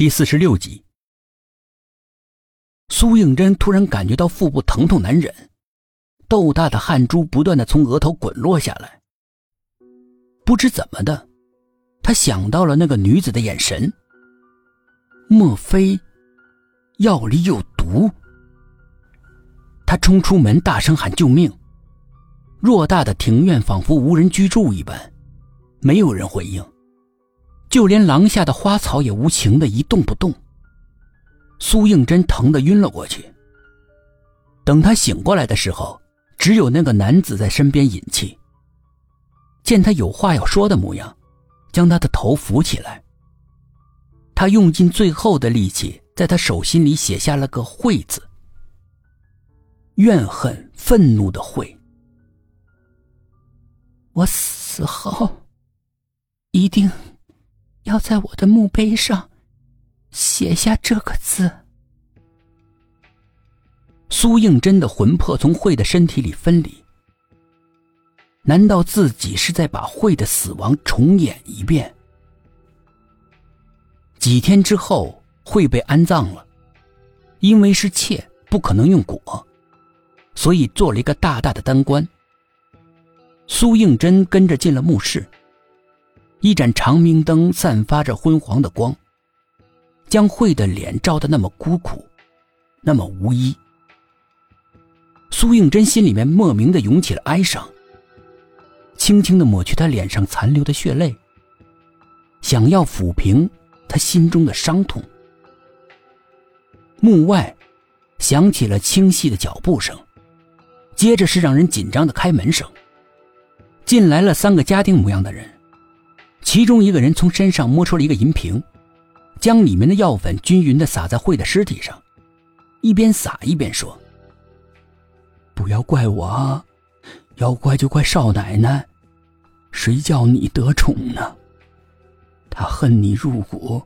第四十六集，苏应真突然感觉到腹部疼痛难忍，豆大的汗珠不断的从额头滚落下来。不知怎么的，他想到了那个女子的眼神。莫非药里有毒？他冲出门，大声喊救命。偌大的庭院仿佛无人居住一般，没有人回应。就连廊下的花草也无情的一动不动。苏应真疼得晕了过去。等他醒过来的时候，只有那个男子在身边引气。见他有话要说的模样，将他的头扶起来。他用尽最后的力气，在他手心里写下了个“会”字，怨恨、愤怒的“会”。我死后，一定。要在我的墓碑上写下这个字。苏应真的魂魄从慧的身体里分离，难道自己是在把慧的死亡重演一遍？几天之后，慧被安葬了，因为是妾，不可能用椁，所以做了一个大大的单棺。苏应真跟着进了墓室。一盏长明灯散发着昏黄的光，将慧的脸照得那么孤苦，那么无依。苏应真心里面莫名的涌起了哀伤，轻轻的抹去他脸上残留的血泪，想要抚平他心中的伤痛。墓外响起了清晰的脚步声，接着是让人紧张的开门声。进来了三个家丁模样的人。其中一个人从身上摸出了一个银瓶，将里面的药粉均匀的撒在慧的尸体上，一边撒一边说：“不要怪我，要怪就怪少奶奶，谁叫你得宠呢？他恨你入骨，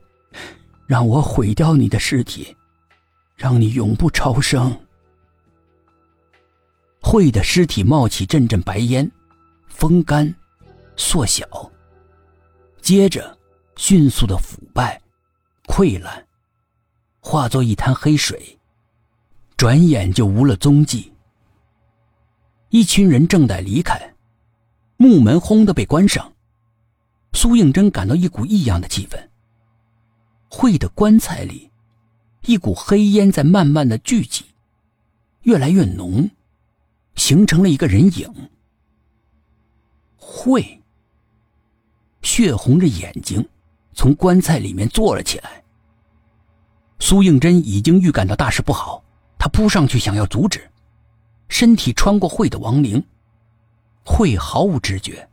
让我毁掉你的尸体，让你永不超生。”慧的尸体冒起阵阵白烟，风干，缩小。接着，迅速的腐败、溃烂，化作一滩黑水，转眼就无了踪迹。一群人正在离开，木门轰的被关上。苏应真感到一股异样的气氛。会的棺材里，一股黑烟在慢慢的聚集，越来越浓，形成了一个人影。会。血红着眼睛，从棺材里面坐了起来。苏应真已经预感到大事不好，他扑上去想要阻止，身体穿过会的亡灵，会毫无知觉。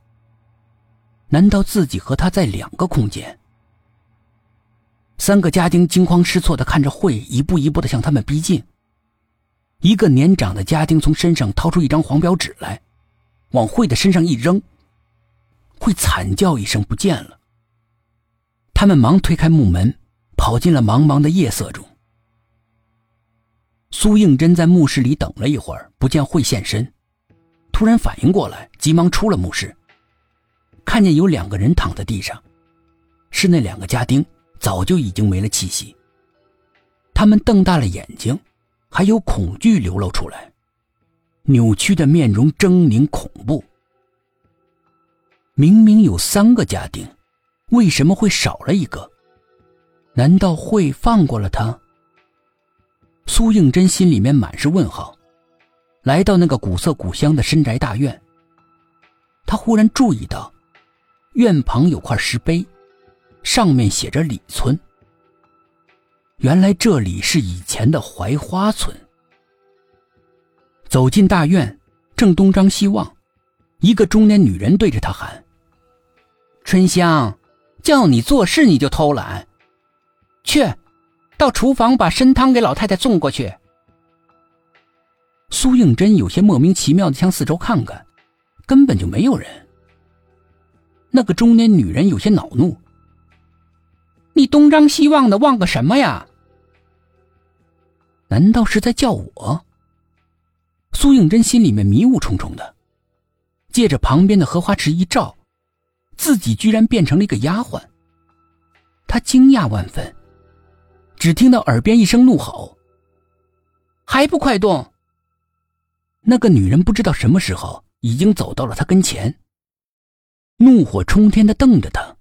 难道自己和他在两个空间？三个家丁惊慌失措的看着会一步一步的向他们逼近。一个年长的家丁从身上掏出一张黄表纸来，往会的身上一扔。会惨叫一声，不见了。他们忙推开木门，跑进了茫茫的夜色中。苏应真在墓室里等了一会儿，不见会现身，突然反应过来，急忙出了墓室，看见有两个人躺在地上，是那两个家丁，早就已经没了气息。他们瞪大了眼睛，还有恐惧流露出来，扭曲的面容狰狞恐怖。明明有三个家丁，为什么会少了一个？难道会放过了他？苏应真心里面满是问号。来到那个古色古香的深宅大院，他忽然注意到，院旁有块石碑，上面写着“李村”。原来这里是以前的槐花村。走进大院，正东张西望。一个中年女人对着他喊：“春香，叫你做事你就偷懒，去，到厨房把参汤给老太太送过去。”苏应真有些莫名其妙的向四周看看，根本就没有人。那个中年女人有些恼怒：“你东张西望的望个什么呀？难道是在叫我？”苏应真心里面迷雾重重的。借着旁边的荷花池一照，自己居然变成了一个丫鬟。他惊讶万分，只听到耳边一声怒吼：“还不快动！”那个女人不知道什么时候已经走到了他跟前，怒火冲天的瞪着他。